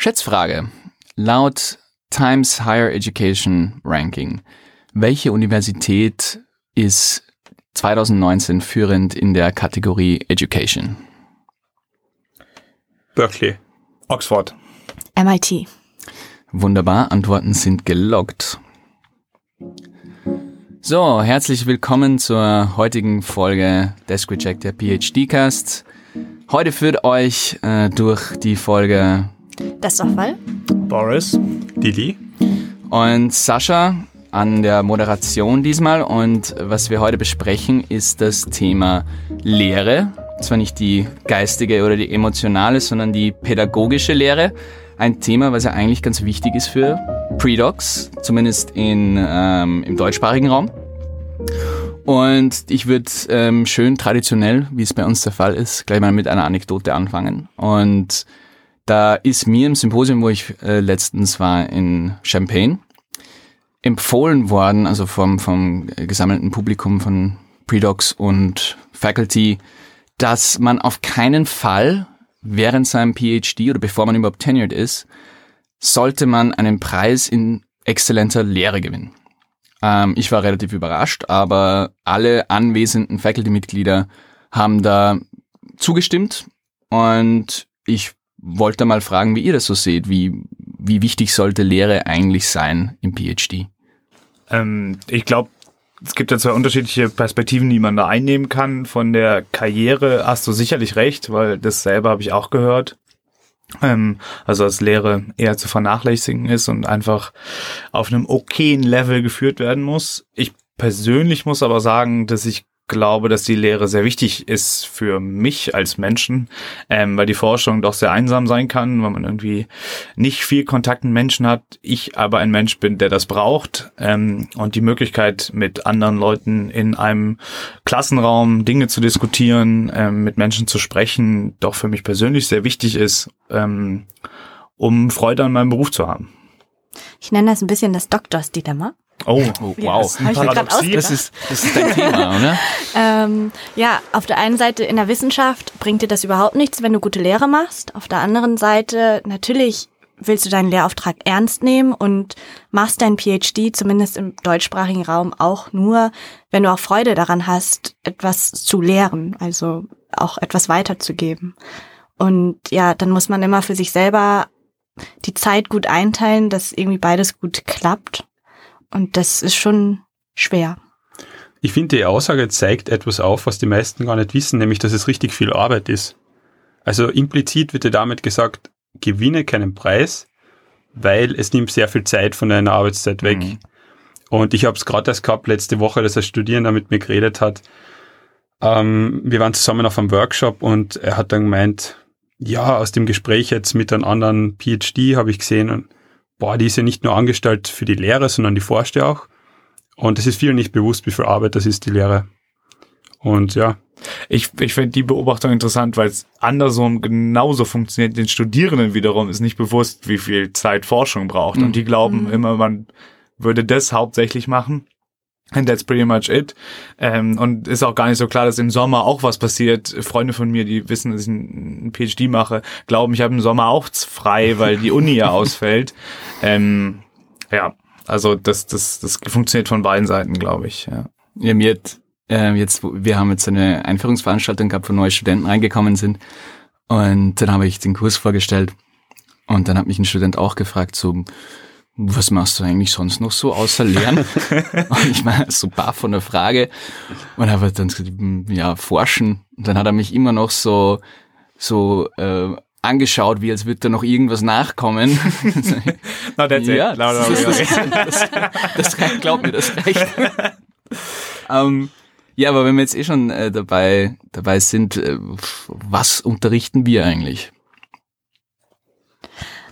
Schätzfrage. Laut Times Higher Education Ranking, welche Universität ist 2019 führend in der Kategorie Education? Berkeley. Oxford. MIT. Wunderbar, Antworten sind geloggt. So, herzlich willkommen zur heutigen Folge Desk Reject der PhD Cast. Heute führt euch äh, durch die Folge Das ist doch Fall. Boris. Didi. und Sascha an der Moderation diesmal. Und was wir heute besprechen, ist das Thema Lehre. Zwar nicht die geistige oder die emotionale, sondern die pädagogische Lehre. Ein Thema, was ja eigentlich ganz wichtig ist für Predocs, zumindest in, ähm, im deutschsprachigen Raum. Und ich würde ähm, schön traditionell, wie es bei uns der Fall ist, gleich mal mit einer Anekdote anfangen. Und da ist mir im Symposium, wo ich äh, letztens war in Champagne, empfohlen worden, also vom, vom gesammelten Publikum von Predocs und Faculty, dass man auf keinen Fall während seinem PhD oder bevor man überhaupt tenured ist, sollte man einen Preis in exzellenter Lehre gewinnen. Ähm, ich war relativ überrascht, aber alle anwesenden Faculty-Mitglieder haben da zugestimmt und ich wollte mal fragen, wie ihr das so seht. Wie, wie wichtig sollte Lehre eigentlich sein im PhD? Ähm, ich glaube, es gibt ja zwei unterschiedliche Perspektiven, die man da einnehmen kann. Von der Karriere hast du sicherlich recht, weil das selber habe ich auch gehört. Ähm, also dass Lehre eher zu vernachlässigen ist und einfach auf einem okayen Level geführt werden muss. Ich persönlich muss aber sagen, dass ich glaube, dass die Lehre sehr wichtig ist für mich als Menschen, ähm, weil die Forschung doch sehr einsam sein kann, weil man irgendwie nicht viel Kontakt mit Menschen hat. Ich aber ein Mensch bin, der das braucht ähm, und die Möglichkeit mit anderen Leuten in einem Klassenraum Dinge zu diskutieren, ähm, mit Menschen zu sprechen, doch für mich persönlich sehr wichtig ist, ähm, um Freude an meinem Beruf zu haben. Ich nenne das ein bisschen das Doktors-Dilemma. Oh, Oh, Ja, wow. das mir grad Paradoxie. Das ist, das ist dein Thema, oder? Ähm, ja, auf der einen Seite in der Wissenschaft bringt dir das überhaupt nichts, wenn du gute Lehre machst. Auf der anderen Seite natürlich willst du deinen Lehrauftrag ernst nehmen und machst dein PhD zumindest im deutschsprachigen Raum auch nur, wenn du auch Freude daran hast, etwas zu lehren, also auch etwas weiterzugeben. Und ja, dann muss man immer für sich selber die Zeit gut einteilen, dass irgendwie beides gut klappt. Und das ist schon schwer. Ich finde, die Aussage zeigt etwas auf, was die meisten gar nicht wissen, nämlich, dass es richtig viel Arbeit ist. Also implizit wird ja damit gesagt, gewinne keinen Preis, weil es nimmt sehr viel Zeit von deiner Arbeitszeit weg. Mhm. Und ich habe es gerade erst gehabt letzte Woche, dass ein Studierender mit mir geredet hat. Ähm, wir waren zusammen auf einem Workshop und er hat dann gemeint, ja, aus dem Gespräch jetzt mit einem anderen PhD habe ich gesehen, und, boah, die ist ja nicht nur angestellt für die Lehre, sondern die forscht ja auch. Und es ist vielen nicht bewusst, wie viel Arbeit das ist, die Lehre. Und ja, Ich, ich finde die Beobachtung interessant, weil es andersrum genauso funktioniert. Den Studierenden wiederum ist nicht bewusst, wie viel Zeit Forschung braucht. Und die glauben immer, man würde das hauptsächlich machen. And that's pretty much it. Ähm, und ist auch gar nicht so klar, dass im Sommer auch was passiert. Freunde von mir, die wissen, dass ich einen PhD mache, glauben, ich habe im Sommer auch frei, weil die Uni ja ausfällt. Ähm, ja, also das, das, das funktioniert von beiden Seiten, glaube ich. Ja. Ja, mir hat, äh, jetzt, wir haben jetzt eine Einführungsveranstaltung gehabt, wo neue Studenten reingekommen sind. Und dann habe ich den Kurs vorgestellt. Und dann hat mich ein Student auch gefragt, so, was machst du eigentlich sonst noch so außer Lernen? und ich war so baff von der Frage. Und habe dann gesagt, ja, forschen. Und dann hat er mich immer noch so, so, äh, angeschaut, wie als würde da noch irgendwas nachkommen. No, that's ja, it. No, no, das, das, das, das, reicht, glaub mir, das reicht. ähm, ja, aber wenn wir jetzt eh schon äh, dabei, dabei sind, äh, was unterrichten wir eigentlich?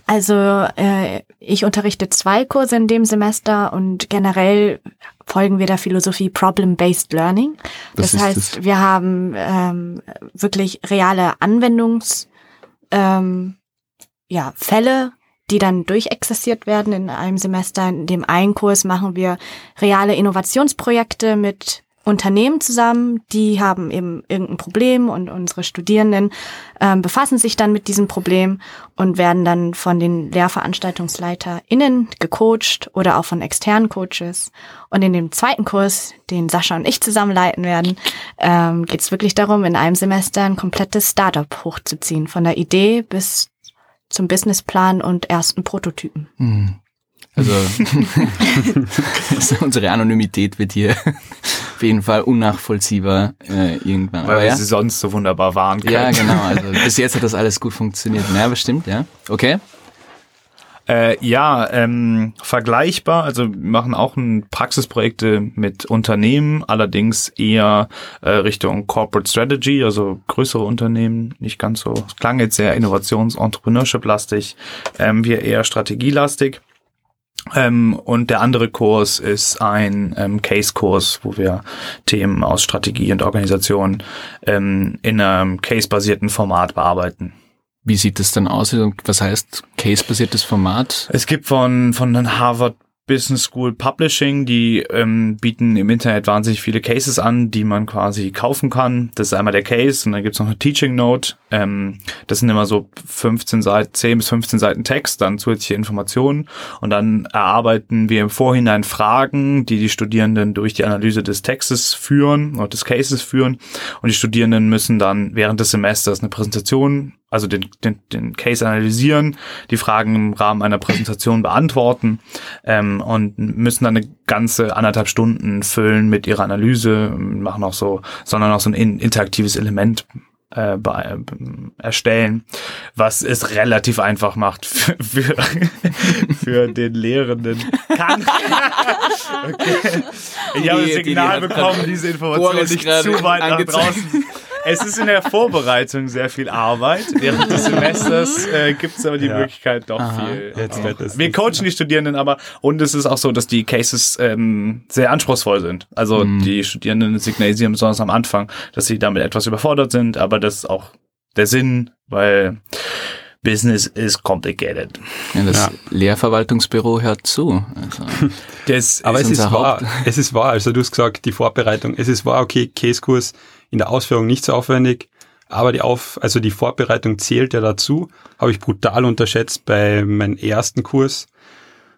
Also äh, ich unterrichte zwei Kurse in dem Semester und generell folgen wir der Philosophie Problem-Based Learning. Das ist heißt, das? wir haben ähm, wirklich reale Anwendungs ähm, ja, Fälle, die dann durchexerziert werden in einem Semester. In dem einen Kurs machen wir reale Innovationsprojekte mit Unternehmen zusammen, die haben eben irgendein Problem und unsere Studierenden ähm, befassen sich dann mit diesem Problem und werden dann von den LehrveranstaltungsleiterInnen gecoacht oder auch von externen Coaches. Und in dem zweiten Kurs, den Sascha und ich zusammen leiten werden, ähm, geht es wirklich darum, in einem Semester ein komplettes Startup hochzuziehen, von der Idee bis zum Businessplan und ersten Prototypen. Hm. Also unsere Anonymität wird hier auf jeden Fall unnachvollziehbar äh, irgendwann. Weil Aber wir ja? sie sonst so wunderbar waren können. ja, genau. Also bis jetzt hat das alles gut funktioniert. Ja, bestimmt, ja. Okay. Äh, ja, ähm, vergleichbar. Also wir machen auch ein Praxisprojekte mit Unternehmen, allerdings eher äh, Richtung Corporate Strategy, also größere Unternehmen, nicht ganz so. Es klang jetzt sehr Innovations-Entrepreneurship-lastig, ähm, wir eher strategielastig. Ähm, und der andere Kurs ist ein ähm, Case-Kurs, wo wir Themen aus Strategie und Organisation ähm, in einem case-basierten Format bearbeiten. Wie sieht das dann aus? Also, Was heißt case-basiertes Format? Es gibt von, von den Harvard Business School Publishing, die ähm, bieten im Internet wahnsinnig viele Cases an, die man quasi kaufen kann. Das ist einmal der Case und dann gibt's noch eine Teaching Note. Ähm, das sind immer so 15 Seiten, 10 bis 15 Seiten Text, dann zusätzliche Informationen und dann erarbeiten wir im Vorhinein Fragen, die die Studierenden durch die Analyse des Textes führen oder des Cases führen und die Studierenden müssen dann während des Semesters eine Präsentation also den, den, den Case analysieren, die Fragen im Rahmen einer Präsentation beantworten ähm, und müssen dann eine ganze anderthalb Stunden füllen mit ihrer Analyse, machen auch so, sondern auch so ein in, interaktives Element äh, bei, äh, erstellen, was es relativ einfach macht für, für, für den Lehrenden. Kann. okay. Ich habe Die- das die- die Signal hat bekommen, diese Information nicht zu weit nach draußen. Es ist in der Vorbereitung sehr viel Arbeit. Während des Semesters äh, gibt es aber die Ja. Möglichkeit, doch Aha. viel. Jetzt wird es Wir coachen die Studierenden aber und es ist auch so, dass die Cases ähm, sehr anspruchsvoll sind. Also Mhm. die Studierenden signalisieren besonders am Anfang, dass sie damit etwas überfordert sind, aber das ist auch der Sinn, weil Business is complicated. Ja, das Ja. Lehrverwaltungsbüro hört zu. Also, Das Aber ist es ist wahr. Es ist wahr. Also du hast gesagt, die Vorbereitung. Es ist wahr, okay, Case-Kurs in der Ausführung nicht so aufwendig, aber die Auf, also die Vorbereitung zählt ja dazu. Habe ich brutal unterschätzt bei meinem ersten Kurs.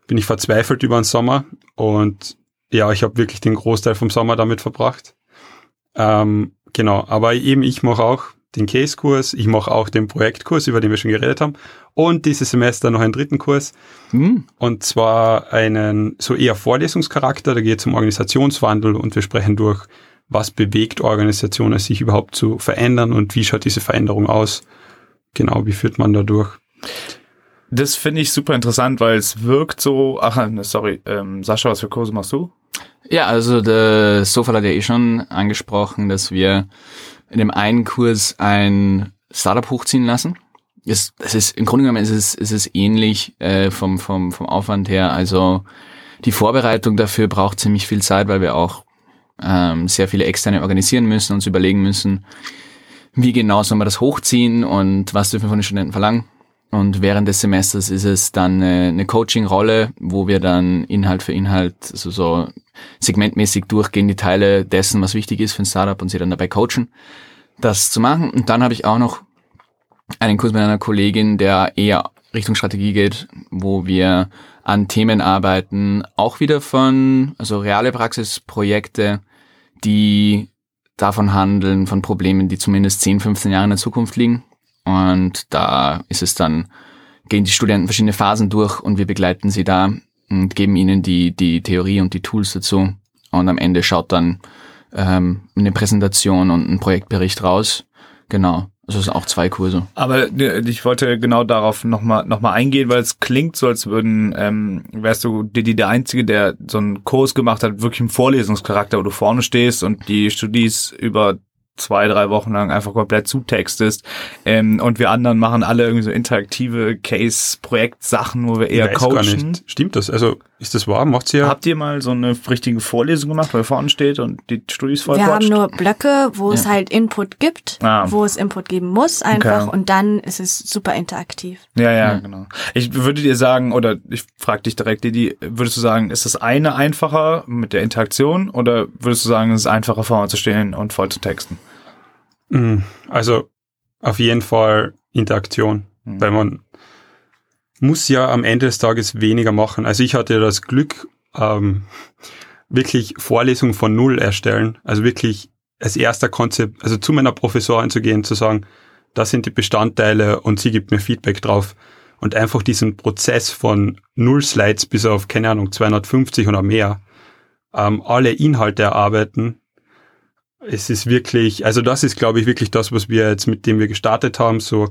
Bin ich verzweifelt über den Sommer und ja, ich habe wirklich den Großteil vom Sommer damit verbracht. Ähm, genau, aber eben ich mache auch den Case-Kurs, ich mache auch den Projektkurs, über den wir schon geredet haben, und dieses Semester noch einen dritten Kurs. hm, Und zwar einen so eher Vorlesungscharakter, da geht es um Organisationswandel und wir sprechen durch, was bewegt Organisationen, sich überhaupt zu verändern und wie schaut diese Veränderung aus. Genau, wie führt man da durch? Das finde ich super interessant, weil es wirkt so. Ach, ne, sorry, ähm, Sascha, was für Kurse machst du? Ja, also der Sofal hat ja eh schon angesprochen, dass wir in dem einen Kurs ein Startup hochziehen lassen. Es, es ist im Grunde genommen ist es, ist es ähnlich äh, vom, vom, vom Aufwand her. Also die Vorbereitung dafür braucht ziemlich viel Zeit, weil wir auch ähm, sehr viele externe organisieren müssen, uns überlegen müssen, wie genau soll man das hochziehen und was dürfen wir von den Studenten verlangen. Und während des Semesters ist es dann eine, eine Coaching-Rolle, wo wir dann Inhalt für Inhalt, also so segmentmäßig durchgehen, die Teile dessen, was wichtig ist für ein Startup und sie dann dabei coachen, das zu machen. Und dann habe ich auch noch einen Kurs mit einer Kollegin, der eher Richtung Strategie geht, wo wir an Themen arbeiten, auch wieder von, also reale Praxisprojekte, die davon handeln, von Problemen, die zumindest 10, 15 Jahre in der Zukunft liegen. Und da ist es dann, gehen die Studenten verschiedene Phasen durch und wir begleiten sie da und geben ihnen die, die Theorie und die Tools dazu. Und am Ende schaut dann ähm, eine Präsentation und ein Projektbericht raus. Genau. Also es sind auch zwei Kurse. Aber äh, ich wollte genau darauf nochmal noch mal eingehen, weil es klingt so, als würden, ähm, wärst du die, die der Einzige, der so einen Kurs gemacht hat, wirklich im Vorlesungscharakter, wo du vorne stehst und die Studis über zwei, drei Wochen lang einfach komplett zutextest. Ähm, und wir anderen machen alle irgendwie so interaktive Case-Projekt-Sachen, wo wir eher coachen. nicht. Stimmt das? Also Ist das wahr? Macht ihr? Habt ihr mal so eine richtige Vorlesung gemacht, ihr vorne steht und die Studis voll Wir haben nur Blöcke, wo es halt Input gibt, Ah. wo es Input geben muss einfach Okay. und dann ist es super interaktiv. Ja, ja, Ja. genau. Ich würde dir sagen, oder ich frage dich direkt, Didi, würdest du sagen, ist das eine einfacher mit der Interaktion oder würdest du sagen, es ist einfacher vorne zu stehen und voll zu texten? Mm, Also auf jeden Fall Interaktion, Mhm. weil man muss ja am Ende des Tages weniger machen. Also ich hatte das Glück, ähm, wirklich Vorlesungen von Null erstellen, also wirklich als erster Konzept, also zu meiner Professorin zu gehen, zu sagen, das sind die Bestandteile und sie gibt mir Feedback drauf. Und einfach diesen Prozess von Null Slides bis auf, keine Ahnung, 250 oder mehr, ähm, alle Inhalte erarbeiten, es ist wirklich, also das ist, glaube ich, wirklich das, was wir jetzt, mit dem wir gestartet haben, so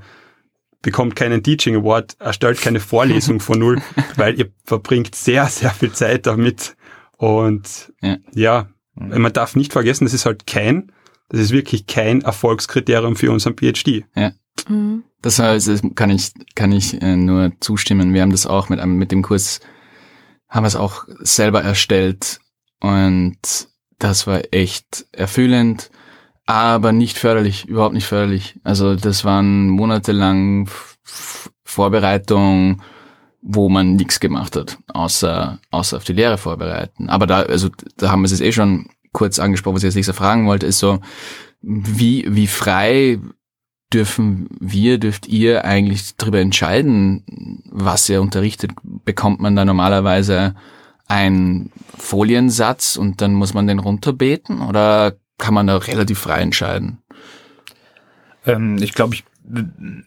bekommt keinen Teaching Award, erstellt keine Vorlesung von null, weil ihr verbringt sehr, sehr viel Zeit damit. Und Ja. ja, man darf nicht vergessen, das ist halt kein, das ist wirklich kein Erfolgskriterium für unseren PhD. Mhm. Das heißt, das kann ich, kann ich äh, nur zustimmen. Wir haben das auch mit einem, mit dem Kurs, haben wir es auch selber erstellt und das war echt erfüllend, aber nicht förderlich, überhaupt nicht förderlich. Also das waren monatelang F- F- Vorbereitung, wo man nichts gemacht hat, außer, außer auf die Lehre vorbereiten. Aber da, also da haben wir es jetzt eh schon kurz angesprochen, was ich als nächstes fragen wollte, ist so, wie, wie frei dürfen wir, dürft ihr eigentlich darüber entscheiden, was ihr unterrichtet? Bekommt man da normalerweise einen Foliensatz und dann muss man den runterbeten oder kann man da relativ frei entscheiden? Ähm, ich glaube, ich,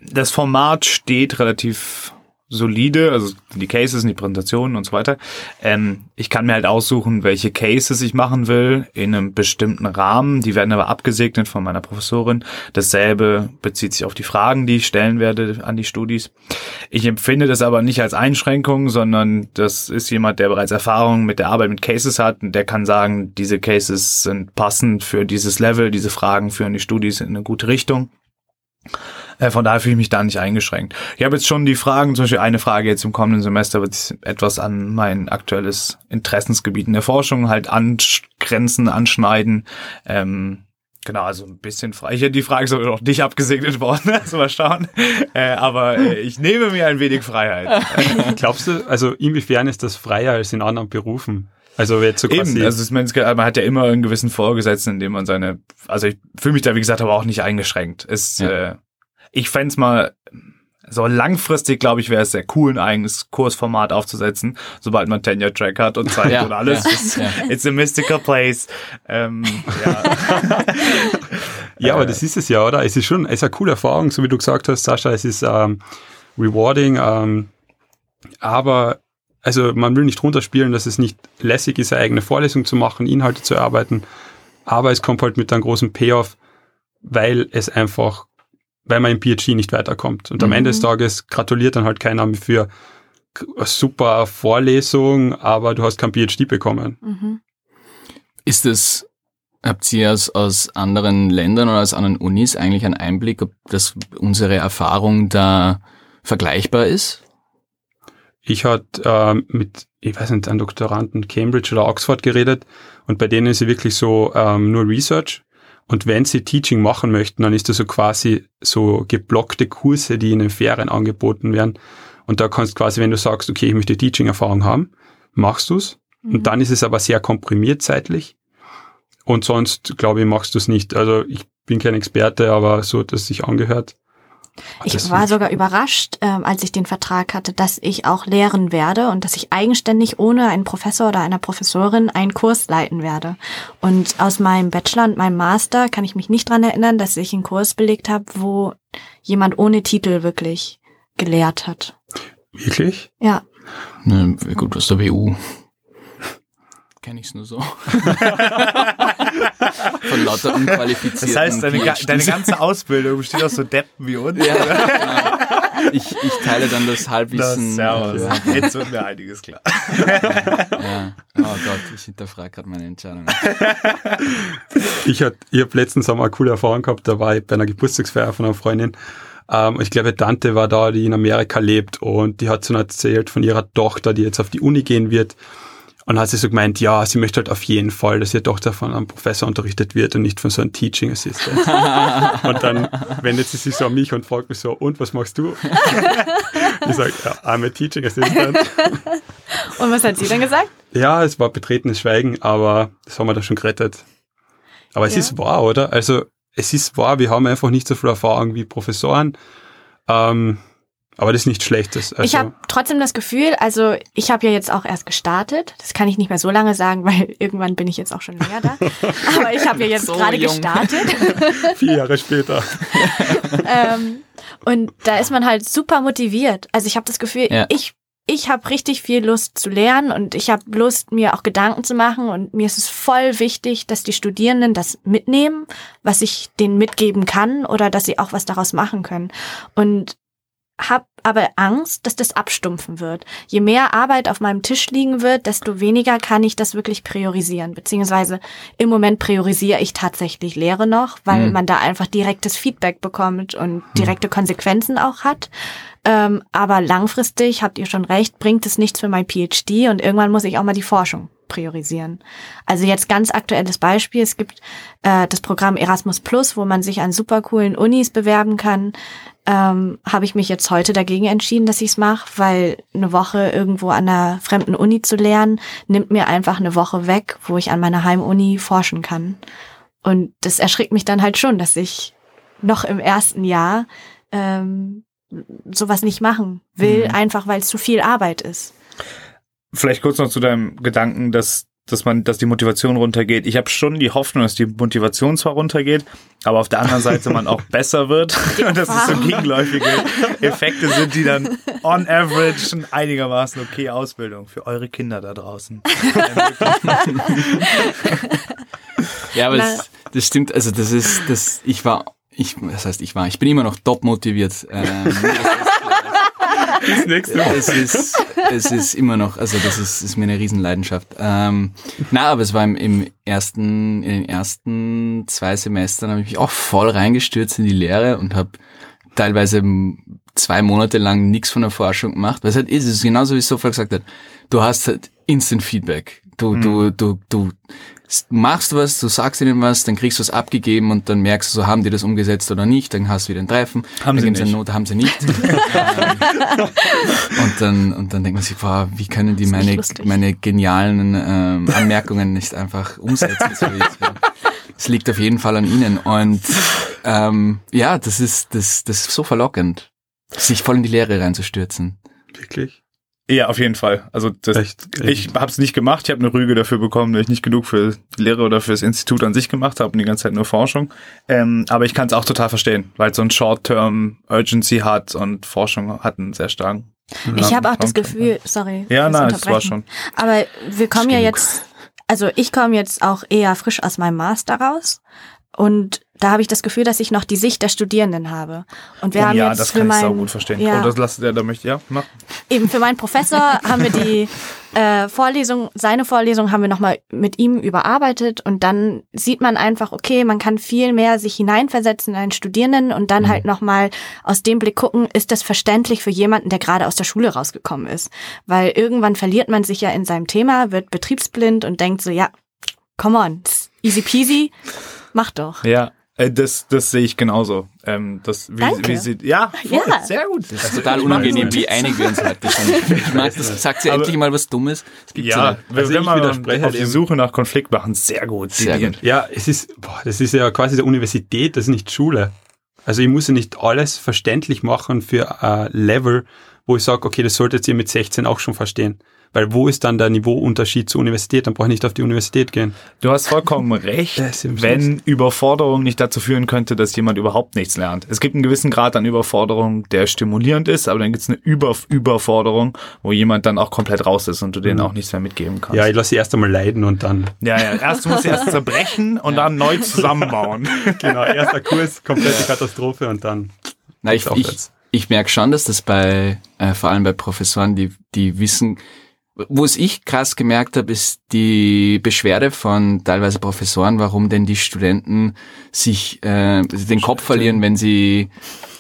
das Format steht relativ solide, also die Cases, die Präsentationen und so weiter. Ähm, ich kann mir halt aussuchen, welche Cases ich machen will in einem bestimmten Rahmen. Die werden aber abgesegnet von meiner Professorin. Dasselbe bezieht sich auf die Fragen, die ich stellen werde an die Studis. Ich empfinde das aber nicht als Einschränkung, sondern das ist jemand, der bereits Erfahrung mit der Arbeit mit Cases hat und der kann sagen, diese Cases sind passend für dieses Level, diese Fragen führen die Studis in eine gute Richtung. Äh, Von daher fühle ich mich da nicht eingeschränkt. Ich habe jetzt schon die Fragen, zum Beispiel eine Frage jetzt im kommenden Semester wird sich etwas an mein aktuelles Interessensgebiet in der Forschung halt angrenzen, anschneiden. Ähm, genau, also ein bisschen frei. Hier die Frage aber noch nicht abgesegnet worden, also mal schauen. Äh, aber äh, ich nehme mir ein wenig Freiheit. Glaubst du, also inwiefern ist das freier als in anderen Berufen? Also jetzt so quasi, Eben, also ich es- man hat ja immer einen gewissen Vorgesetzten, in dem man seine, also ich fühle mich da, wie gesagt, aber auch nicht eingeschränkt. Es, Ja. äh, ich fänd's mal, so langfristig, glaube ich, wäre es sehr cool, ein eigenes Kursformat aufzusetzen, sobald man Tenure-Track hat und Zeit Ja, und alles. ja, It's, ja. it's a mystical place. Ähm, ja. Ja, aber das ist es ja, oder? Es ist schon, es ist eine coole Erfahrung, so wie du gesagt hast, Sascha, es ist ähm, rewarding, ähm, aber also man will nicht runterspielen, dass es nicht lässig ist, eine eigene Vorlesung zu machen, Inhalte zu erarbeiten, aber es kommt halt mit einem großen Payoff, weil es einfach, weil man im PhD nicht weiterkommt. Und am Mhm. Ende des Tages gratuliert dann halt keiner für eine super Vorlesung, aber du hast kein PhD bekommen. Mhm. Ist es, habt ihr aus, aus anderen Ländern oder aus anderen Unis eigentlich einen Einblick, ob das unsere Erfahrung da vergleichbar ist? Ich hatte ähm, mit, ich weiß nicht, einem Doktoranden Cambridge oder Oxford geredet und bei denen ist sie wirklich so ähm, nur Research. Und wenn sie Teaching machen möchten, dann ist das so quasi so geblockte Kurse, die in den Ferien angeboten werden. Und da kannst quasi, wenn du sagst, okay, ich möchte Teaching-Erfahrung haben, machst du's. Mhm. Und dann ist es aber sehr komprimiert zeitlich. Und sonst, glaube ich, machst du es nicht. Also ich bin kein Experte, aber so hat es sich angehört. Ich war sogar überrascht, ähm, als ich den Vertrag hatte, dass ich auch lehren werde und dass ich eigenständig ohne einen Professor oder einer Professorin einen Kurs leiten werde. Und aus meinem Bachelor und meinem Master kann ich mich nicht dran erinnern, dass ich einen Kurs belegt habe, wo jemand ohne Titel wirklich gelehrt hat. Wirklich? Ja, Ne, gut, aus der WU. Kenne ich's nur so. Von lauter unqualifizierten Das heißt, deine, ga- deine ganze Ausbildung besteht aus so Deppen wie uns. Ja, genau. ich, ich teile dann das Das, Halbwissen. servus. Ja. Jetzt wird mir einiges klar. Ja. Oh Gott, ich hinterfrage gerade meine Entscheidung. Ich, hat, ich habe letztens einmal eine coole Erfahrung gehabt, da war ich bei einer Geburtstagsfeier von einer Freundin Ähm, ich glaube, Tante war da, die in Amerika lebt und die hat so erzählt von ihrer Tochter, die jetzt auf die Uni gehen wird. Und hat sie so gemeint, ja, sie möchte halt auf jeden Fall, dass ihre Tochter von einem Professor unterrichtet wird und nicht von so einem Teaching Assistant. und dann wendet sie sich so an mich und fragt mich so, und was machst du? ich sage, ja, I'm a Teaching Assistant. und was hat sie dann gesagt? Ja, es war betretenes Schweigen, aber das haben wir da schon gerettet. Aber es ja. ist wahr, oder? Also es ist wahr, wir haben einfach nicht so viel Erfahrung wie Professoren. Ähm, aber das ist nichts Schlechtes. Also ich habe trotzdem das Gefühl, also ich habe ja jetzt auch erst gestartet. Das kann ich nicht mehr so lange sagen, weil irgendwann bin ich jetzt auch schon länger da. Aber ich habe ja jetzt so gerade gestartet. Vier Jahre später. ähm, und da ist man halt super motiviert. Also ich habe das Gefühl, ja. ich ich habe richtig viel Lust zu lernen und ich habe Lust, mir auch Gedanken zu machen. Und mir ist es voll wichtig, dass die Studierenden das mitnehmen, was ich denen mitgeben kann oder dass sie auch was daraus machen können. Und habe aber Angst, dass das abstumpfen wird. Je mehr Arbeit auf meinem Tisch liegen wird, desto weniger kann ich das wirklich priorisieren. Beziehungsweise im Moment priorisiere ich tatsächlich Lehre noch, weil mhm. man da einfach direktes Feedback bekommt und mhm. direkte Konsequenzen auch hat. Ähm, aber langfristig, habt ihr schon recht, bringt es nichts für mein PhD und irgendwann muss ich auch mal die Forschung priorisieren. Also jetzt ganz aktuelles Beispiel. Es gibt äh, das Programm Erasmus Plus, wo man sich an super coolen Unis bewerben kann. Ähm, Habe ich mich jetzt heute dagegen entschieden, dass ich es mache, weil eine Woche irgendwo an einer fremden Uni zu lernen, nimmt mir einfach eine Woche weg, wo ich an meiner Heimuni forschen kann. Und das erschrickt mich dann halt schon, dass ich noch im ersten Jahr ähm, sowas nicht machen will, mhm. einfach weil es zu viel Arbeit ist. Vielleicht kurz noch zu deinem Gedanken, dass dass man, dass die Motivation runtergeht. Ich habe schon die Hoffnung, dass die Motivation zwar runtergeht, aber auf der anderen Seite man auch besser wird und dass es so gegenläufige Effekte sind, die dann on average eine einigermaßen okay Ausbildung für eure Kinder da draußen. ja, aber das, das stimmt. Also das ist, das ich war ich, das heißt, ich war, ich bin immer noch top motiviert. Ähm, das nächste Mal. Es ist, es ist immer noch, also das ist, ist mir eine Riesenleidenschaft. Ähm, na, aber es war im, im ersten, in den ersten zwei Semestern habe ich mich auch voll reingestürzt in die Lehre und habe teilweise zwei Monate lang nichts von der Forschung gemacht. Was halt ist, es ist genauso wie Sofa gesagt hat. Du hast halt Instant Feedback. Du, mhm. du, du, du machst was, du sagst ihnen was, dann kriegst du es abgegeben und dann merkst du, so haben die das umgesetzt oder nicht, dann hast du wieder ein Treffen. Haben dann sie nicht. Not, haben sie nicht. und dann, und dann denkt man sich, boah, wie können die meine, meine genialen ähm, Anmerkungen nicht einfach umsetzen? So es liegt auf jeden Fall an ihnen. Und ähm, ja, das ist, das, das ist so verlockend, sich voll in die Lehre reinzustürzen. Wirklich? Ja, auf jeden Fall. Also das, Echt? ich habe es nicht gemacht. Ich habe eine Rüge dafür bekommen, weil ich nicht genug für die Lehre oder für das Institut an sich gemacht habe und die ganze Zeit nur Forschung. Ähm, aber ich kann es auch total verstehen, weil es so ein Short-Term Urgency hat und Forschung hat einen sehr starken. Ich habe auch das Gefühl, sorry. Ja, nein, das war schon. Aber wir kommen ja jetzt, also ich komme jetzt auch eher frisch aus meinem Master raus und da habe ich das Gefühl, dass ich noch die Sicht der Studierenden habe. Und wir oh, haben ja, jetzt das für kann mein, ich gut verstehen. Ja, oh, das lasst ihr, da möchte ja, mach. Eben für meinen Professor haben wir die äh, Vorlesung, seine Vorlesung haben wir nochmal mit ihm überarbeitet und dann sieht man einfach, okay, man kann viel mehr sich hineinversetzen in einen Studierenden und dann mhm. halt nochmal aus dem Blick gucken, ist das verständlich für jemanden, der gerade aus der Schule rausgekommen ist? Weil irgendwann verliert man sich ja in seinem Thema, wird betriebsblind und denkt so, ja, come on, easy peasy, mach doch. Ja, äh, das, das sehe ich genauso. Ähm, das, wie, Danke. Wie sie, ja, voll, ja, sehr gut. Das ist total unangenehm, wie einig wir uns heute sind. Ich mag, das sagt sie ja endlich mal was Dummes. Das gibt's ja, wenn also wir mal auf die Suche nach Konflikt machen, sehr gut. Sehr gut. Ja, es ist, boah, das ist ja quasi der Universität, das ist nicht Schule. Also ich muss ja nicht alles verständlich machen für ein Level, wo ich sage, okay, das solltet ihr mit 16 auch schon verstehen. Weil wo ist dann der Niveauunterschied zur Universität? Dann brauche ich nicht auf die Universität gehen. Du hast vollkommen recht, wenn Überforderung nicht dazu führen könnte, dass jemand überhaupt nichts lernt. Es gibt einen gewissen Grad an Überforderung, der stimulierend ist, aber dann gibt es eine Über Überforderung, wo jemand dann auch komplett raus ist und du denen mhm. auch nichts mehr mitgeben kannst. Ja, ich lasse sie erst einmal leiden und dann. Ja, ja, erst musst du erst zerbrechen und ja. dann neu zusammenbauen. genau, erster Kurs, komplette Katastrophe und dann. Na, ich, ich, ich merke schon, dass das bei, äh, vor allem bei Professoren, die, die wissen, Wo es ich krass gemerkt habe, ist die Beschwerde von teilweise Professoren, warum denn die Studenten sich äh, den Kopf verlieren, wenn sie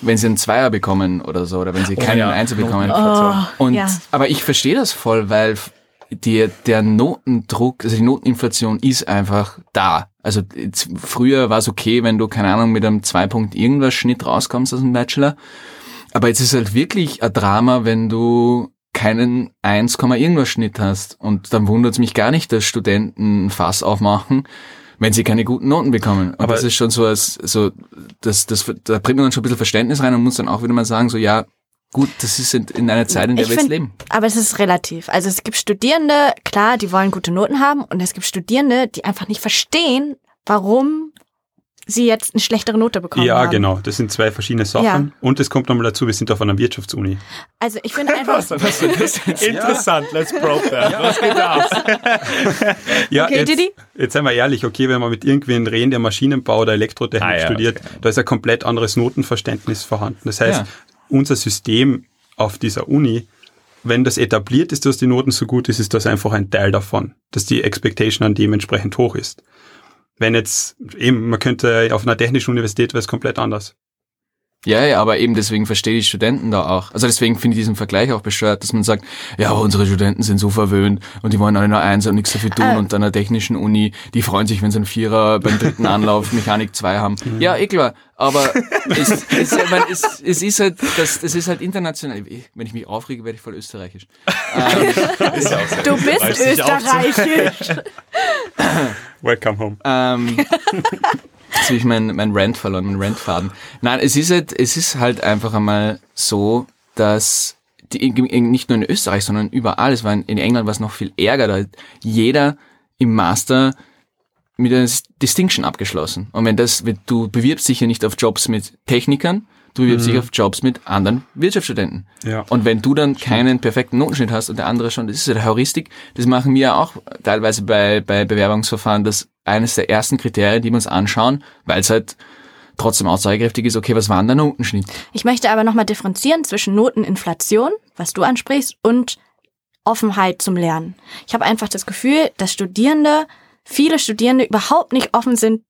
wenn sie einen Zweier bekommen oder so oder wenn sie keinen ja. Einser bekommen. Oh, Und ja. aber ich verstehe das voll, weil die, der Notendruck, also die Noteninflation ist einfach da. Also jetzt, früher war es okay, wenn du, keine Ahnung, mit einem zwei Punkt irgendwas Schnitt rauskommst aus dem Bachelor. Aber jetzt ist halt wirklich ein Drama, wenn du keinen 1, irgendwas Schnitt hast. Und dann wundert es mich gar nicht, dass Studenten ein Fass aufmachen, wenn sie keine guten Noten bekommen. Und Aber- das ist schon so, als, so das, das, da bringt man dann schon ein bisschen Verständnis rein und muss dann auch wieder mal sagen, so ja, gut, das ist in, in einer Zeit, in der Ich wir jetzt find- leben. Aber es ist relativ. Also es gibt Studierende, klar, die wollen gute Noten haben und es gibt Studierende, die einfach nicht verstehen, warum sie jetzt eine schlechtere Note bekommen Ja, haben. genau. Das sind zwei verschiedene Sachen. Ja. Und es kommt nochmal dazu, wir sind auf einer Wirtschaftsuni. Also ich finde einfach, Interessant, let's probe that. Was geht da ab? Ja, Okay, jetzt, Didi? jetzt seien wir ehrlich, okay, wenn man mit irgendwen reden, der Maschinenbau oder Elektrotechnik Ah, ja, studiert, okay. da ist ein komplett anderes Notenverständnis vorhanden. Das heißt, Ja. unser System auf dieser Uni, wenn das etabliert ist, dass die Noten so gut ist, ist das einfach ein Teil davon, dass die Expectation an dementsprechend hoch ist. Wenn jetzt eben, man könnte auf einer technischen Universität wäre es komplett anders. Ja, ja, aber eben deswegen verstehe ich die Studenten da auch. Also deswegen finde ich diesen Vergleich auch bescheuert, dass man sagt, ja, aber unsere Studenten sind so verwöhnt und die wollen alle nur eins und nichts dafür tun Äh. und an der technischen Uni, die freuen sich, wenn sie einen Vierer beim dritten Anlauf Mechanik 2 haben. Ja, eh klar, aber es, es, ich mein, es, es ist halt, das, das ist halt international. Wenn ich mich aufrege, werde ich voll österreichisch. du bist österreichisch. Welcome home. Ähm, jetzt habe ich mein, mein Rant verloren, mein Rantfaden. Nein, es ist halt, es ist halt einfach einmal so, dass die, nicht nur in Österreich, sondern überall, es war in, in England war es noch viel ärger, da hat jeder im Master mit einer Distinction abgeschlossen. Und wenn das, wenn du bewirbst dich ja nicht auf Jobs mit Technikern, du bewirbst dich auf Jobs mit anderen Wirtschaftsstudenten. Ja. Und wenn du dann keinen perfekten Notenschnitt hast und der andere schon, das ist ja der Heuristik, das machen wir auch teilweise bei, bei Bewerbungsverfahren, das eines der ersten Kriterien, die wir uns anschauen, weil es halt trotzdem aussagekräftig ist, okay, was war denn der Notenschnitt? Ich möchte aber nochmal differenzieren zwischen Noteninflation, was du ansprichst, und Offenheit zum Lernen. Ich habe einfach das Gefühl, dass Studierende, viele Studierende überhaupt nicht offen sind,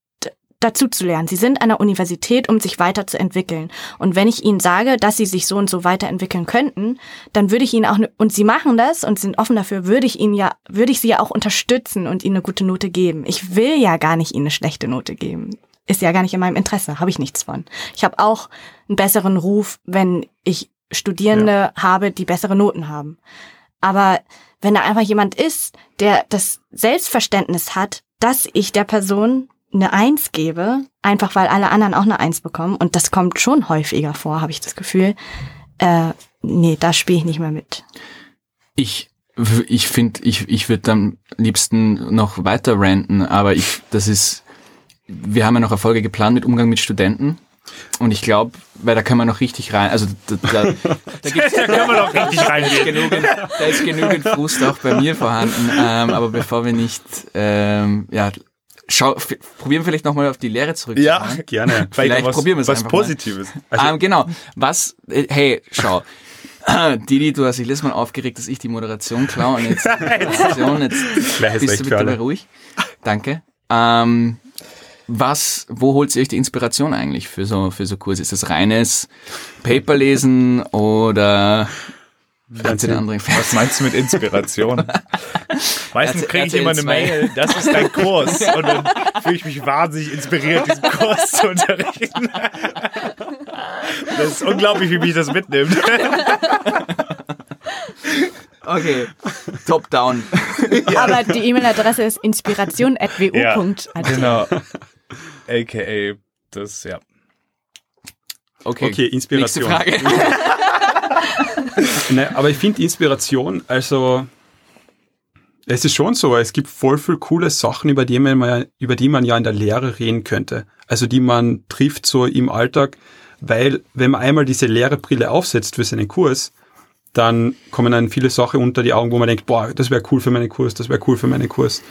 dazu zu lernen. Sie sind an der Universität, um sich weiterzuentwickeln. Und wenn ich ihnen sage, dass sie sich so und so weiterentwickeln könnten, dann würde ich ihnen auch, ne, und sie machen das und sind offen dafür, würde ich ihnen ja, würde ich sie ja auch unterstützen und ihnen eine gute Note geben. Ich will ja gar nicht ihnen eine schlechte Note geben. Ist ja gar nicht in meinem Interesse, habe ich nichts von. Ich habe auch einen besseren Ruf, wenn ich Studierende habe, die bessere Noten haben. Aber wenn da einfach jemand ist, der das Selbstverständnis hat, dass ich der Person eine Eins gebe, einfach weil alle anderen auch eine Eins bekommen, und das kommt schon häufiger vor, habe ich das Gefühl, äh, nee, da spiele ich nicht mehr mit. Ich, ich finde, ich, ich würde am liebsten noch weiter ranten, aber ich, das ist, wir haben ja noch Erfolge geplant mit Umgang mit Studenten. Und ich glaube, weil da kann man noch richtig rein, also da, da, da gibt's Da können wir doch richtig reingehen. genügend, da ist genügend Frust auch bei mir vorhanden. Ähm, aber bevor wir nicht, ähm, ja, schau, probieren wir vielleicht nochmal auf die Lehre zurückzukommen. Ja, Gerne. Vielleicht was, probieren wir es Was einfach mal. Positives. ähm, genau. Was, äh, hey, schau. Didi, du hast dich letztes Mal aufgeregt, dass ich die Moderation klaue und jetzt, Moderation, jetzt bist du bitte alle. ruhig. Danke. Ähm, was, wo holt ihr euch die Inspiration eigentlich für so, für so Kurse? Ist das reines Paperlesen oder einen anderen Was meinst du mit Inspiration? Meistens RTL kriege ich immer eine 2. Mail, das ist dein Kurs. Und dann fühle ich mich wahnsinnig inspiriert, diesen Kurs zu unterrichten. Das ist unglaublich, wie mich das mitnimmt. Okay, top down. Aber die E-Mail-Adresse ist inspiration.wu.at. Genau. AKA, das, ja. Okay, Okay, nächste Inspiration. Frage. Ne, aber ich finde Inspiration, also es ist schon so, es gibt voll viel coole Sachen, über die man, ja- über die man ja in der Lehre reden könnte. Also die man trifft so im Alltag, weil wenn man einmal diese Lehrerbrille aufsetzt für seinen Kurs, dann kommen einem viele Sachen unter die Augen, wo man denkt, boah, das wäre cool für meinen Kurs, das wäre cool für meinen Kurs.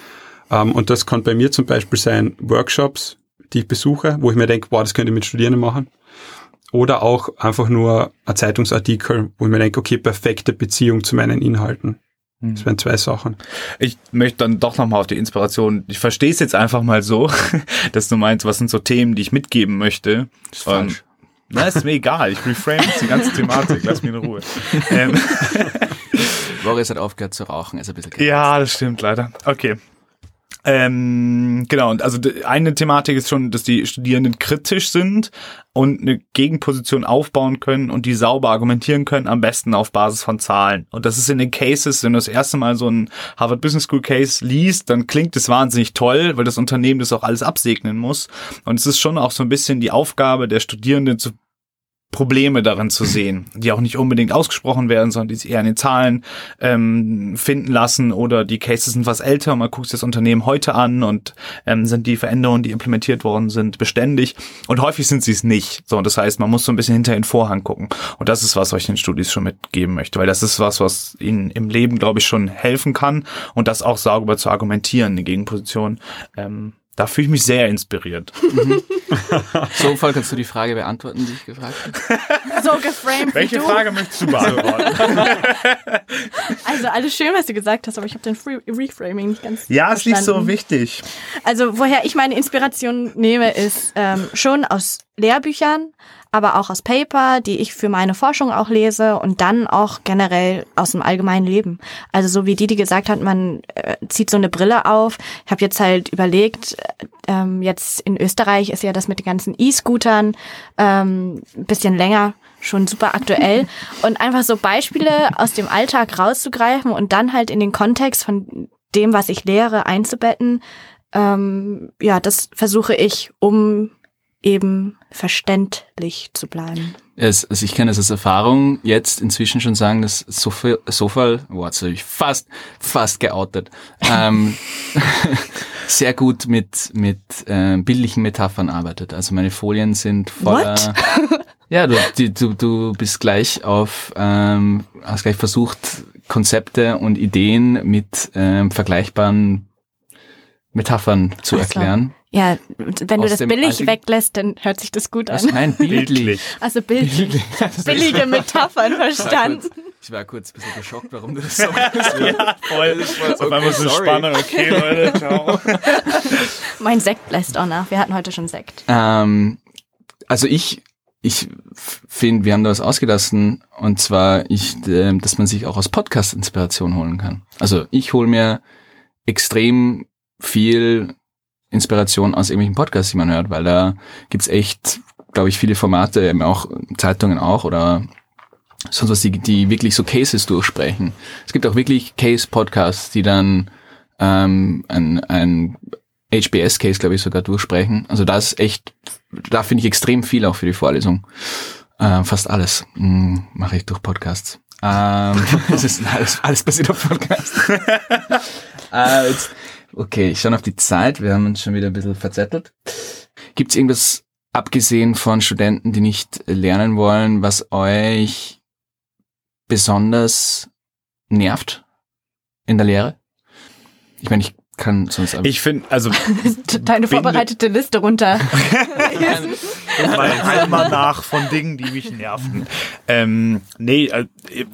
Ähm, und das kann bei mir zum Beispiel sein Workshops, die ich besuche, wo ich mir denke, boah, das könnte ich mit Studierenden machen. Oder auch einfach nur ein Zeitungsartikel, wo ich mir denke, okay, perfekte Beziehung zu meinen Inhalten. Das wären zwei Sachen. Ich möchte dann doch nochmal auf die Inspiration. Ich verstehe es jetzt einfach mal so, dass du meinst, was sind so Themen, die ich mitgeben möchte. ist falsch. Na, ist mir egal. Ich reframe jetzt die ganze Thematik. Lass mich in Ruhe. Ähm, Boris hat aufgehört zu rauchen, ist ein bisschen ja, das stimmt leider. Okay. Ähm, genau, und also eine Thematik ist schon, dass die Studierenden kritisch sind und eine Gegenposition aufbauen können und die sauber argumentieren können, am besten auf Basis von Zahlen. Und das ist in den Cases, wenn du das erste Mal so einen Harvard Business School Case liest, dann klingt es wahnsinnig toll, weil das Unternehmen das auch alles absegnen muss. Und es ist schon auch so ein bisschen die Aufgabe der Studierenden zu Probleme darin zu sehen, die auch nicht unbedingt ausgesprochen werden, sondern die sich eher in den Zahlen ähm, finden lassen oder die Cases sind was älter, man guckt sich das Unternehmen heute an und ähm, sind die Veränderungen, die implementiert worden sind, beständig und häufig sind sie es nicht. So, und das heißt, man muss so ein bisschen hinter den Vorhang gucken und das ist was, was ich den Studis schon mitgeben möchte, weil das ist was, was ihnen im Leben, glaube ich, schon helfen kann und das auch sauber zu argumentieren, die Gegenposition. Ähm, da fühle ich mich sehr inspiriert. So, Fall kannst du die Frage beantworten, die ich gefragt habe? So geframed wie du. möchtest du beantworten? Also alles schön, was du gesagt hast, aber ich habe den Free Reframing nicht ganz Ja, ist nicht so wichtig. Also woher ich meine Inspiration nehme, ist ähm, schon aus Lehrbüchern, aber auch aus Paper, die ich für meine Forschung auch lese und dann auch generell aus dem allgemeinen Leben. Also so wie Didi gesagt hat, man äh, zieht so eine Brille auf. Ich habe jetzt halt überlegt, äh, ähm, jetzt in Österreich ist ja das mit den ganzen E-Scootern ähm, ein bisschen länger schon super aktuell und einfach so Beispiele aus dem Alltag rauszugreifen und dann halt in den Kontext von dem, was ich lehre, einzubetten, ähm, ja, das versuche ich, um eben verständlich zu bleiben. Es, also ich kann es aus Erfahrung jetzt inzwischen schon sagen, dass Sofa, Sofa oh, jetzt habe ich fast, fast geoutet, ähm, sehr gut mit, mit äh, bildlichen Metaphern arbeitet. Also meine Folien sind voller... Ja, du, du, du bist gleich auf, ähm, hast gleich versucht, Konzepte und Ideen mit ähm, vergleichbaren Metaphern zu Ach so. erklären. Ja, wenn du das billig weglässt, dann hört sich das gut Was? an. Nein, bildlich. Also bildlich. Billige Metaphern verstanden. Ich war kurz ein bisschen geschockt, warum du das sagst. Ja, voll. Auf Okay, einmal so. Spannung. Okay, Leute, ciao. Mein Sekt lässt auch nach. Wir hatten heute schon Sekt. Ähm, also ich, ich finde, wir haben da was ausgelassen und zwar, ich, äh, dass man sich auch aus Podcast Inspiration holen kann. Also ich hole mir extrem viel Inspiration aus irgendwelchen Podcasts, die man hört, weil da gibt's echt, glaube ich, viele Formate, eben auch Zeitungen auch oder sonst was, die, die wirklich so Cases durchsprechen. Es gibt auch wirklich Case-Podcasts, die dann ähm, ein, ein HBS-Case, glaube ich, sogar durchsprechen. Also da ist echt, da finde ich extrem viel auch für die Vorlesung. Äh, fast alles mm, mache ich durch Podcasts. Ähm, es ist alles, alles passiert auf Podcasts. äh, jetzt, okay, ich schaue auf die Zeit. Wir haben uns schon wieder ein bisschen verzettelt. Gibt es irgendwas, abgesehen von Studenten, die nicht lernen wollen, was euch besonders nervt in der Lehre? Ich meine, ich kann sonst einfach Ich finde, also Deine vorbereitete Liste runter. mal einmal nach von Dingen, die mich nerven. Ähm, nee, äh,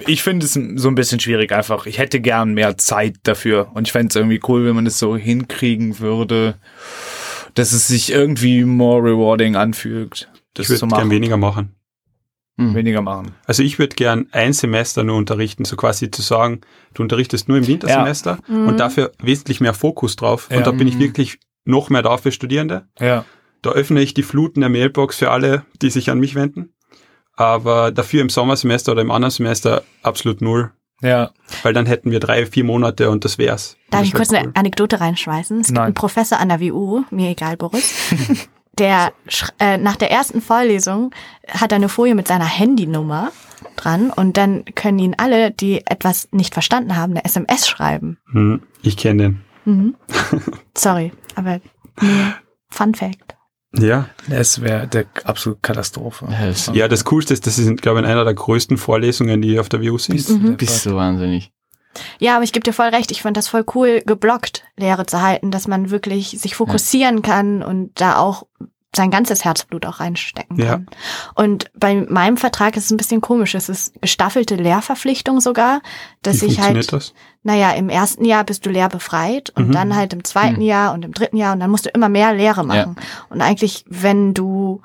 ich finde es so ein bisschen schwierig einfach. Ich hätte gern mehr Zeit dafür und ich fände es irgendwie cool, wenn man es so hinkriegen würde, dass es sich irgendwie more rewarding anfühlt. Das Ich würde gern machen. weniger machen. Weniger machen. Also ich würde gern ein Semester nur unterrichten, so quasi zu sagen, du unterrichtest nur im Wintersemester und dafür wesentlich mehr Fokus drauf. Ja. Und da bin ich wirklich noch mehr da für Studierende. Ja. Da öffne ich die Fluten der Mailbox für alle, die sich an mich wenden. Aber dafür im Sommersemester oder im anderen Semester absolut null. Ja. Weil dann hätten wir drei, vier Monate und das wär's. Darf Das ich wär kurz cool. eine Anekdote reinschmeißen? Es gibt Nein. einen Professor an der WU, mir egal, Boris, der äh, nach der ersten Vorlesung hat er eine Folie mit seiner Handynummer dran und dann können ihn alle, die etwas nicht verstanden haben, eine SMS schreiben. Hm, ich kenne den. Mhm. Sorry, aber Fun Fact. Ja. Das wäre der absolute Katastrophe. Ja, das- Ja, das Coolste ist, das ist, glaube ich, in einer der größten Vorlesungen, die auf der WU sind. Mhm. bist du wahnsinnig. Ja, aber ich gebe dir voll recht. Ich fand das voll cool, geblockt Lehre zu halten, dass man wirklich sich fokussieren kann und da auch sein ganzes Herzblut auch reinstecken Ja. kann. Und bei meinem Vertrag ist es ein bisschen komisch. Es ist gestaffelte Lehrverpflichtung sogar, dass Wie ich funktioniert halt, das? naja, im ersten Jahr bist du lehrbefreit und Mhm. dann halt im zweiten Jahr und im dritten Jahr und dann musst du immer mehr Lehre machen. Und eigentlich, wenn du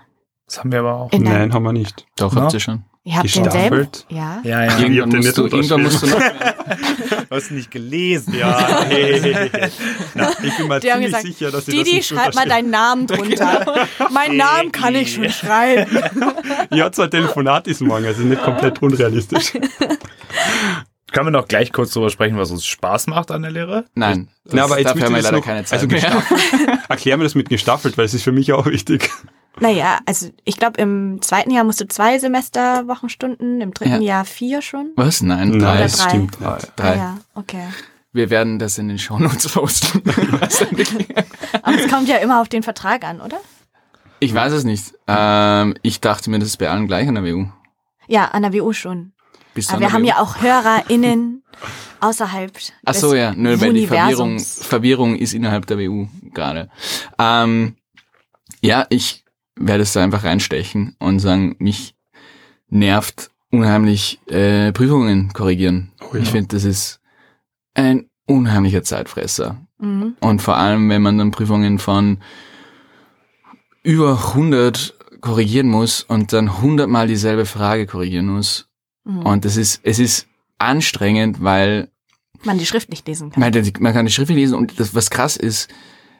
Das haben wir aber auch. Nein, haben wir nicht. Doch, Ja. habt ihr schon. Ihr habt denselben, Gestaffelt? ja. Ja, ja. Ich Irgendwann den musst, du, irgendwann musst du noch, Du hast nicht gelesen. Ja, hey. Na, ich bin mir Die haben ziemlich gesagt, sicher, dass ich Didi, das nicht schreib mal deinen Namen drunter. Meinen Namen kann ich schon schreiben. Ja, zwei Telefonat ist morgen, also nicht komplett unrealistisch. Können wir noch gleich kurz darüber sprechen, was uns Spaß macht an der Lehre? nein, Na, aber jetzt dafür haben wir ihr leider das noch- keine Zeit also mehr. Erklär mir das mit gestaffelt, weil es ist für mich auch wichtig. Naja, also ich glaube, im zweiten Jahr musst du zwei Semesterwochenstunden, im dritten Ja. Jahr vier schon. Was? Nein, Nein, drei. das drei. stimmt nicht. Drei. Ah, ja, okay. Wir werden das in den Shownotes posten. Aber es kommt ja immer auf den Vertrag an, oder? ich weiß es nicht. Ähm, ich dachte mir, das ist bei allen gleich an der WU. Ja, an der WU schon. Bist du Aber wir der haben WU? ja auch HörerInnen außerhalb Ach so, des ja, nö, weil die Verwirrung. Verwirrung ist innerhalb der WU gerade. Ähm, ja, ich werde es da einfach reinstechen und sagen, mich nervt unheimlich äh, Prüfungen korrigieren. Oh ja. Ich finde, das ist ein unheimlicher Zeitfresser. Mhm. Und vor allem, wenn man dann Prüfungen von über 100 korrigieren muss und dann 100 mal dieselbe Frage korrigieren muss. Mhm. Und das ist, es ist anstrengend, weil Man die Schrift nicht lesen kann. man, man kann die Schrift lesen und das, was krass ist,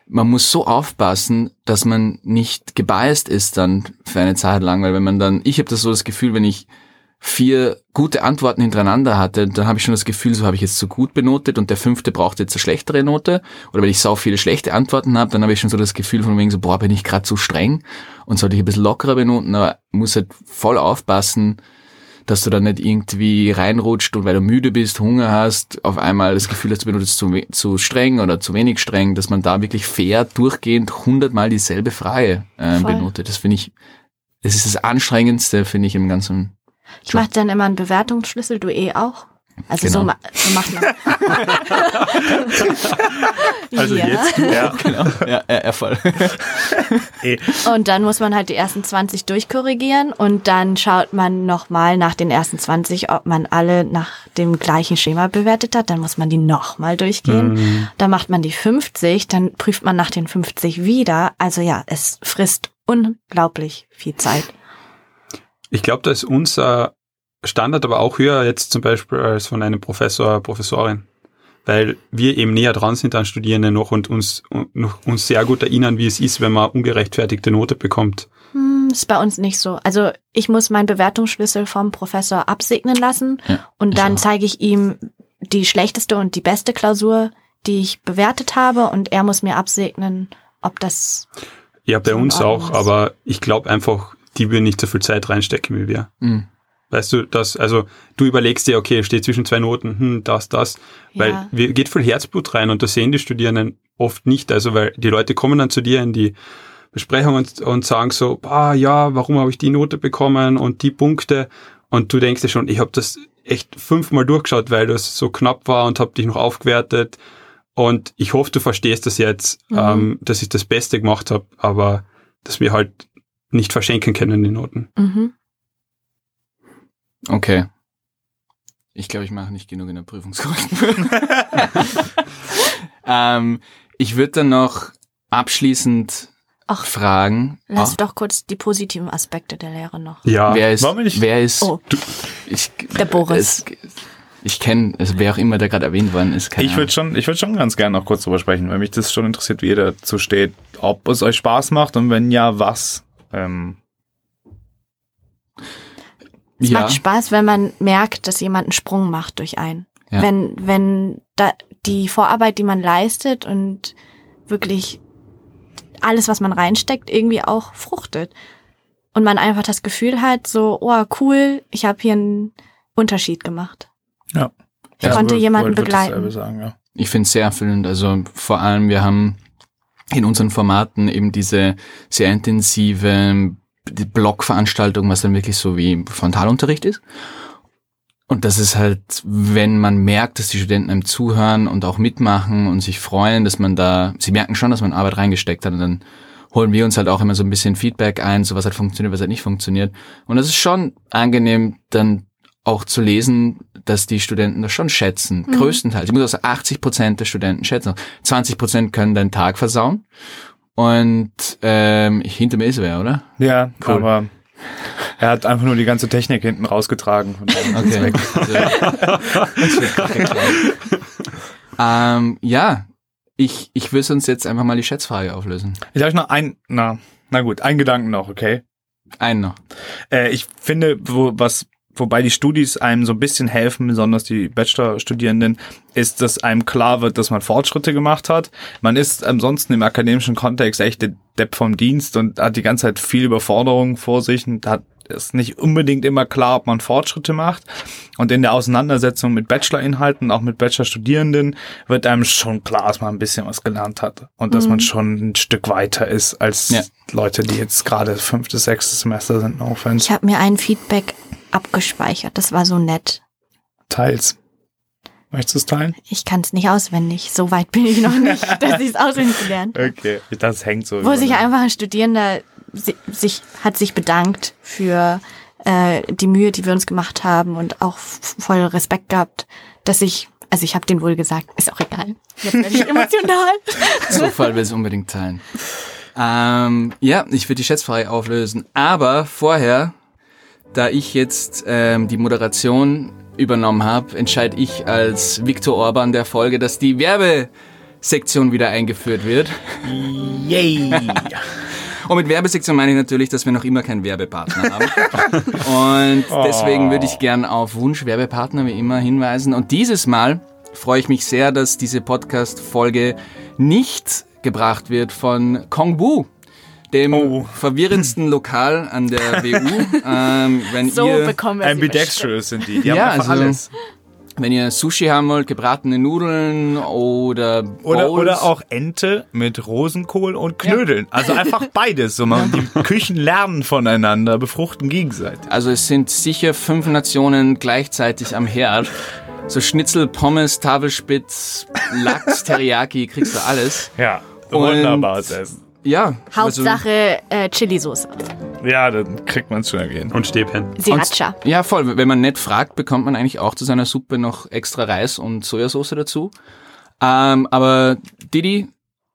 man muss so aufpassen, dass man nicht gebiased ist dann für eine Zeit lang, weil wenn man dann, ich habe das so das Gefühl, wenn ich vier gute Antworten hintereinander hatte, dann habe ich schon das Gefühl, so habe ich jetzt so gut benotet und der fünfte braucht jetzt eine schlechtere Note. Oder wenn ich sau viele schlechte Antworten habe, dann habe ich schon so das Gefühl von wegen so, boah, bin ich gerade zu streng und sollte ich ein bisschen lockerer benoten, aber muss halt voll aufpassen, dass du dann nicht irgendwie reinrutscht und weil du müde bist, Hunger hast, auf einmal das Gefühl hast, du benutzt zu, zu streng oder zu wenig streng, dass man da wirklich fair durchgehend hundertmal dieselbe Frage äh, Voll. benotet. Das finde ich, das ist das Anstrengendste, finde ich, im ganzen Ich mache dann immer einen Bewertungsschlüssel, du eh auch. Also so, Genau. ma so macht man. Also ja. jetzt Ja. ja, äh, Erfolg. Und dann muss man halt die ersten 20 durchkorrigieren und dann schaut man nochmal nach den ersten 20, ob man alle nach dem gleichen Schema bewertet hat. Dann muss man die nochmal durchgehen. Mhm. Dann macht man die 50, dann prüft man nach den 50 wieder. Also ja, es frisst unglaublich viel Zeit. Ich glaube, da ist unser Standard aber auch höher jetzt zum Beispiel als von einem Professor, Professorin. Weil wir eben näher dran sind an Studierenden noch und uns, und noch uns sehr gut erinnern, wie es ist, wenn man ungerechtfertigte Note bekommt. Hm, ist bei uns nicht so. Also ich muss meinen Bewertungsschlüssel vom Professor absegnen lassen Ja, und dann auch. zeige ich ihm die schlechteste und die beste Klausur, die ich bewertet habe und er muss mir absegnen, ob das Ja, bei So uns auch, ist. aber ich glaube einfach, die würden nicht so viel Zeit reinstecken wie wir. Mhm. Weißt du, dass, also du überlegst dir, okay, steht zwischen zwei Noten, hm, das, das, weil Ja. wir, geht viel Herzblut rein und das sehen die Studierenden oft nicht. Also weil die Leute kommen dann zu dir in die Besprechung und, und sagen so, ah ja, warum habe ich die Note bekommen und die Punkte und du denkst dir schon, ich habe das echt fünfmal durchgeschaut, weil das so knapp war und habe dich noch aufgewertet und ich hoffe, du verstehst das jetzt, Mhm. ähm, dass ich das Beste gemacht habe, aber dass wir halt nicht verschenken können, die Noten. mhm. Okay. Ich glaube, ich mache nicht genug in der Prüfungskorrektur. ähm, ich würde dann noch abschließend Ach. fragen, Lass ah, doch kurz die positiven Aspekte der Lehre noch. Ja, wer ist, wir nicht- wer ist, Oh. ich, Der Boris. Es, ich kenne, also wer auch immer da gerade erwähnt worden ist, keine Ich würde schon, ich würde schon ganz gerne noch kurz drüber sprechen, weil mich das schon interessiert, wie ihr dazu steht, ob es euch Spaß macht und wenn ja, was. Ähm, Es ja, macht Spaß, wenn man merkt, dass jemand einen Sprung macht durch einen. Ja. Wenn, wenn da die Vorarbeit, die man leistet und wirklich alles, was man reinsteckt, irgendwie auch fruchtet. Und man einfach das Gefühl hat, so, oh cool, ich habe hier einen Unterschied gemacht. ja. Ich konnte jemanden begleiten. Sagen, ja. ich finde es sehr erfüllend. Also vor allem, wir haben in unseren Formaten eben diese sehr intensive die Blockveranstaltung, was dann wirklich so wie Frontalunterricht ist. Und das ist halt, wenn man merkt, dass die Studenten einem zuhören und auch mitmachen und sich freuen, dass man da, sie merken schon, dass man Arbeit reingesteckt hat und dann holen wir uns halt auch immer so ein bisschen Feedback ein, so was hat funktioniert, was hat nicht funktioniert. Und es ist schon angenehm, dann auch zu lesen, dass die Studenten das schon schätzen, Mhm. größtenteils. Ich muss sagen, 80 Prozent der Studenten schätzen. 20 Prozent können deinen Tag versauen. Und ähm, hinter mir ist wer, oder? Ja, Cool. aber er hat einfach nur die ganze Technik hinten rausgetragen. Es Okay. weg. Geklaut. ähm, ja, ich, ich will uns jetzt einfach mal die Schätzfrage auflösen. Ich habe noch ein, na, na gut, einen Gedanken noch, okay? Einen noch. Äh, ich finde, wo, was, wobei die Studis einem so ein bisschen helfen, besonders die Bachelorstudierenden, ist, dass einem klar wird, dass man Fortschritte gemacht hat. Man ist ansonsten im akademischen Kontext echt der Depp vom Dienst und hat die ganze Zeit viel Überforderung vor sich und hat ist nicht unbedingt immer klar, ob man Fortschritte macht. Und in der Auseinandersetzung mit Bachelor-Inhalten, auch mit Bachelor-Studierenden, wird einem schon klar, dass man ein bisschen was gelernt hat und dass man schon ein Stück weiter ist als Ja. Leute, die jetzt gerade fünftes, sechstes Semester sind. Offense. Ich habe mir ein Feedback abgespeichert. Das war so nett. Teils. Möchtest du es teilen? Ich kann es nicht auswendig. So weit bin ich noch nicht, dass ich es auswendig gelernt. Okay. Das hängt so. Wo über- sich einfach ein Studierender si- sich hat sich bedankt für äh, die Mühe, die wir uns gemacht haben und auch voll Respekt gehabt, dass ich, also ich habe den wohl gesagt, ist auch egal. Jetzt werde ich emotional. Zufall will es unbedingt teilen. Ähm, ja, ich würde die Schätzfrage auflösen. Aber vorher, da ich jetzt ähm, die Moderation übernommen habe, entscheide ich als Viktor Orban der Folge, dass die Werbesektion wieder eingeführt wird. Yay! Und mit Werbesektion meine ich natürlich, dass wir noch immer keinen Werbepartner haben. Und deswegen würde ich gern auf Wunsch Werbepartner wie immer hinweisen. Und dieses Mal freue ich mich sehr, dass diese Podcast-Folge nicht gebracht wird von Kongbu, dem Oh. verwirrendsten Lokal an der WU. ähm, wenn So ihr, bekommen wir sie Ambidextrous sind die. Die Ja, haben einfach also- alles. wenn ihr Sushi haben wollt, gebratene Nudeln oder Oder, Bowls. oder auch Ente mit Rosenkohl und Knödeln. Also einfach beides. So man, die Küchen lernen voneinander, befruchten gegenseitig. Also es sind sicher fünf Nationen gleichzeitig am Herd. So Schnitzel, Pommes, Tafelspitz, Lachs, Teriyaki, kriegst du alles. Ja. Und- Wunderbares Essen. Ja. Hauptsache äh, Chili-Soße. Ja, dann kriegt man es schon ergehen. Und Stäbchen. Sriracha. Also, ja, voll. Wenn man nett fragt, bekommt man eigentlich auch zu seiner Suppe noch extra Reis und Sojasauce dazu. Ähm, aber Didi,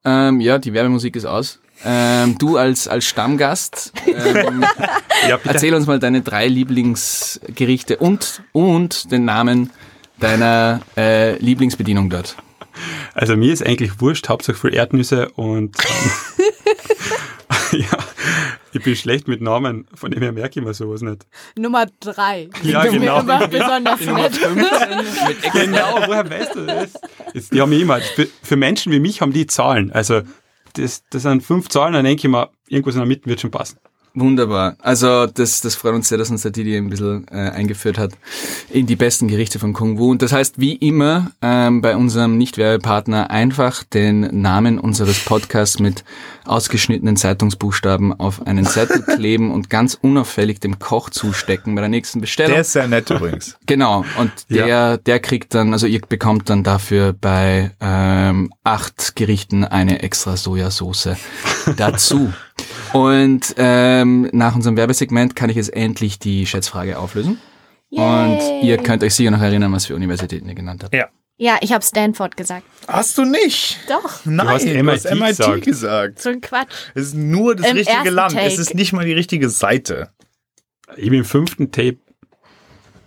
ähm, ja, die Werbemusik ist aus. Ähm, du als, als Stammgast, ähm, Ja, erzähl uns mal deine drei Lieblingsgerichte und, und den Namen deiner äh, Lieblingsbedienung dort. Also mir ist eigentlich wurscht, Hauptsache für Erdnüsse und ähm, ja, ich bin schlecht mit Namen, von dem her merke ich mir sowas nicht. Nummer drei. Ja, mir genau. Immer besonders nett. Genau, woher weißt du das? Jetzt, die haben immer, für, für Menschen wie mich haben die Zahlen. Also das, das sind fünf Zahlen, dann denke ich mir, irgendwas in der Mitte wird schon passen. Wunderbar. Also das, das freut uns sehr, dass uns der Didi ein bisschen äh, eingeführt hat in die besten Gerichte von Kung Wu. Und das heißt, wie immer ähm, bei unserem Nicht-Werbepartner einfach den Namen unseres Podcasts mit ausgeschnittenen Zeitungsbuchstaben auf einen Zettel kleben und ganz unauffällig dem Koch zustecken bei der nächsten Bestellung. Der ist sehr nett übrigens. Genau, und der, Ja. der kriegt dann, also ihr bekommt dann dafür bei ähm, acht Gerichten eine extra Sojasauce dazu. Und ähm, nach unserem Werbesegment kann ich jetzt endlich die Schätzfrage auflösen. Und ihr könnt euch sicher noch erinnern, was für Universitäten ihr genannt habt. Ja. Ja, ich habe Stanford gesagt. Hast du nicht? Doch, Nein, hast MIT gesagt. gesagt. so ein Quatsch. Es ist nur das Im richtige Land. Es Take. ist nicht mal die richtige Seite. Ich bin im fünften Tape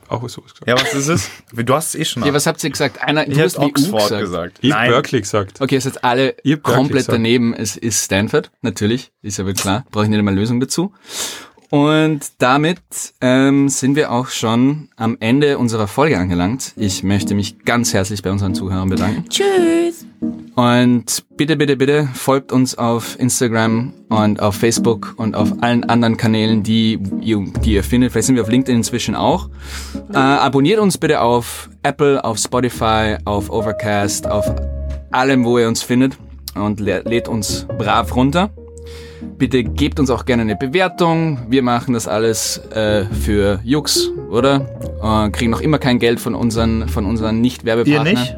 auch was gesagt. Ja, was ist es? Du hast es eh schon. Ja, was habt ihr gesagt? Einer, ich du hätte hast Oxford gesagt. gesagt. Ich hab Berkeley gesagt. Okay, ist jetzt alle Ihr habt Berkeley komplett gesagt. daneben. Es ist Stanford, natürlich, ist aber klar. Brauche ich nicht einmal Lösung dazu. Und damit ähm, sind wir auch schon am Ende unserer Folge angelangt. Ich möchte mich ganz herzlich bei unseren Zuhörern bedanken. Tschüss. Und bitte, bitte, bitte folgt uns auf Instagram und auf Facebook und auf allen anderen Kanälen, die ihr, die ihr findet. Vielleicht sind wir auf LinkedIn inzwischen auch. Äh, abonniert uns bitte auf Apple, auf Spotify, auf Overcast, auf allem, wo ihr uns findet und lä- lädt uns brav runter. Bitte gebt uns auch gerne eine Bewertung. Wir machen das alles äh, für Jux, oder? Äh, kriegen noch immer kein Geld von unseren, von unseren Ihr Nicht-Werbepartnern. nicht?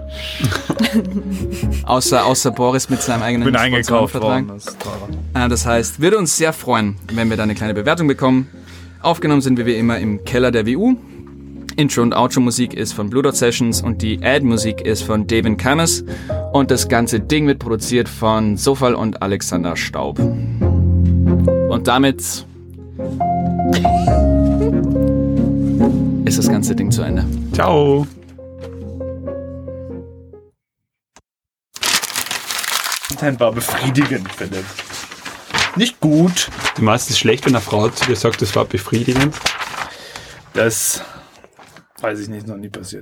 Außer, außer Boris mit seinem eigenen Bin eingekauft worden. Das ist teurer. Äh, Das heißt, würde uns sehr freuen, wenn wir da eine kleine Bewertung bekommen. Aufgenommen sind wir wie immer im Keller der WU. Intro- und Outro-Musik ist von Blue Dot Sessions und die Ad-Musik ist von Devin Kammers. Und das ganze Ding wird produziert von Sofal und Alexander Staub. Und damit ist das ganze Ding zu Ende. Ciao. Content war befriedigend, Philipp. Nicht gut. Du meinst es ist schlecht, wenn eine Frau zu dir sagt, das war befriedigend? Das weiß ich nicht, noch nie passiert.